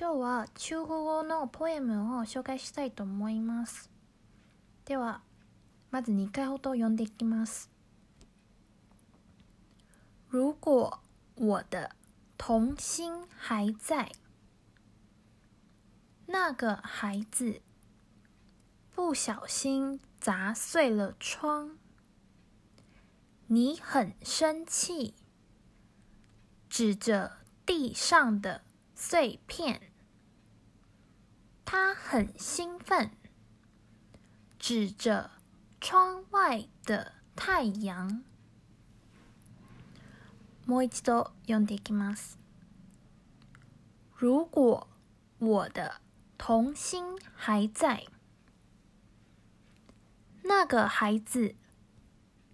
今日は中国語のポエムを紹介したいと思います。ではまず2回ほど読んでいきます。如果我的童心还在那个孩子不小心砸碎了窗你很生气指着地上的碎片，他很兴奋，指着窗外的太阳。もう一度読んでいきます。如果我的童心还在，那个孩子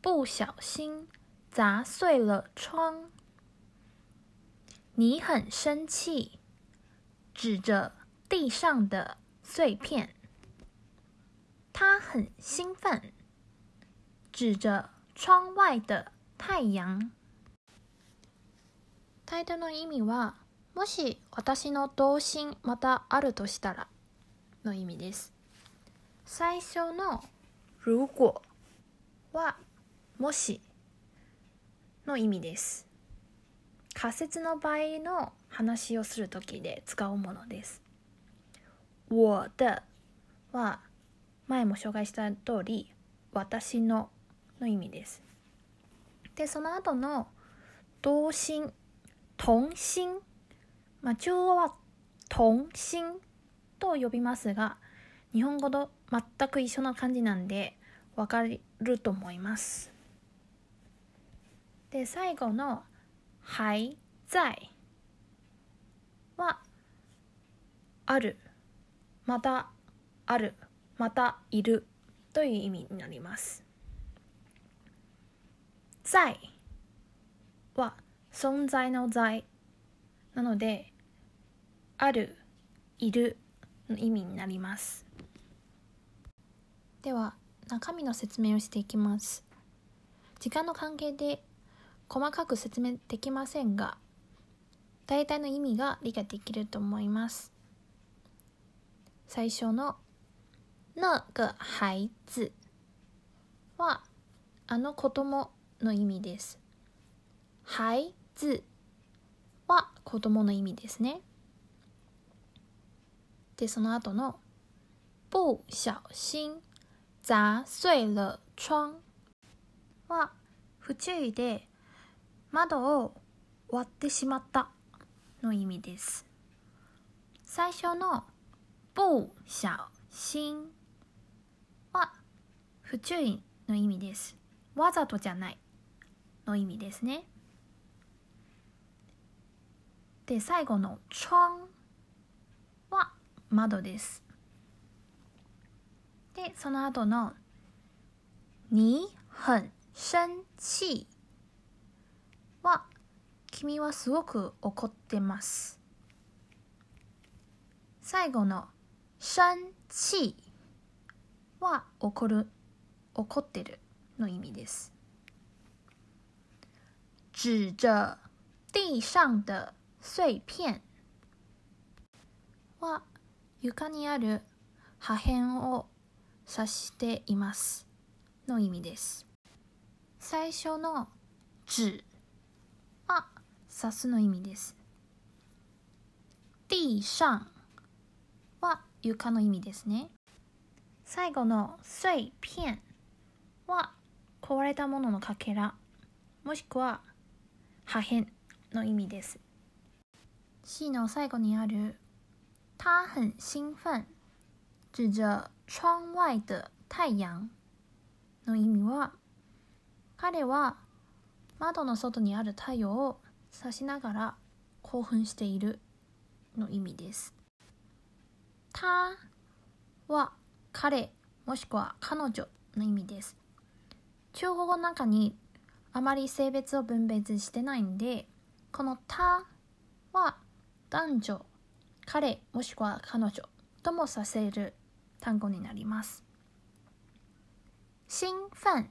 不小心砸碎了窗。你很生气，指着 地上的碎片。他很兴奋，指着窗外的太阳。タイトルの意味は、もし私の童心またあるとしたらの意味です。最初の如果はもしの意味です。仮説の場合の話をする時で使うものです。我的は前も紹介した通り私のの意味です。で、その後の同心、同心、まあ、中央は同心と呼びますが、日本語と全く一緒な感じなんでわかると思います。で、最後の还在はあるまたあるまたいるという意味になります。在は存在の在なのであるいるの意味になります。では中身の説明をしていきます。時間の関係で細かく説明できませんが大体の意味が理解できると思います。最初の「那个孩子」はあの子供の意味です。孩子は子供の意味ですね。でその後の「不小心砸碎了窗」は不注意で窓を割ってしまったの意味です。最初の不小心は不注意の意味です。わざとじゃないの意味ですね。で、最後の窗は窓です。で、その後の你很生气は君はすごく怒ってます最後の生气は怒る怒ってるの意味です指着地上的碎片は床にある破片を指していますの意味です最初の指は指すの意味です。地上は床の意味ですね。最後の碎片は壊れたもののかけらもしくは破片の意味です。C の最後にある他很兴奋指着窗外的太陽の意味は彼は窓の外にある太陽を指しながら興奮しているの意味です。他は彼もしくは彼女の意味です。中国語の中にあまり性別を分別してないんで、この他は男女、彼もしくは彼女ともさせる単語になります。興奮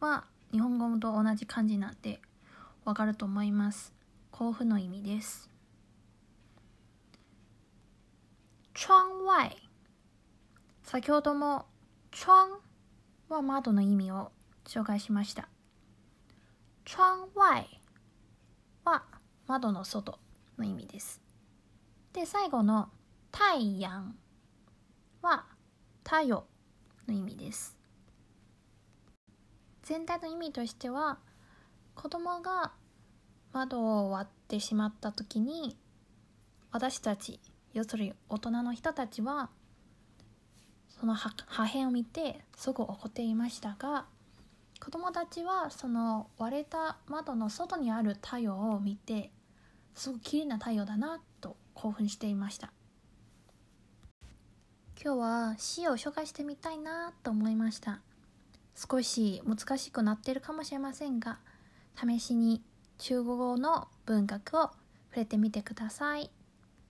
は日本語と同じ漢字なんでわかると思います興奮の意味です窗外。先ほども窗は窓の意味を紹介しました。窗外は窓の外の意味です。で最後の太陽は太陽の意味です。全体の意味としては子供が窓を割ってしまった時に私たち要するに大人の人たちはその破片を見てすぐ怒っていましたが子供たちはその割れた窓の外にある太陽を見てすごく綺麗な太陽だなと興奮していました今日は詩を紹介してみたいなと思いました少し難しくなっているかもしれませんが試しに中国語の文学を触れてみてください。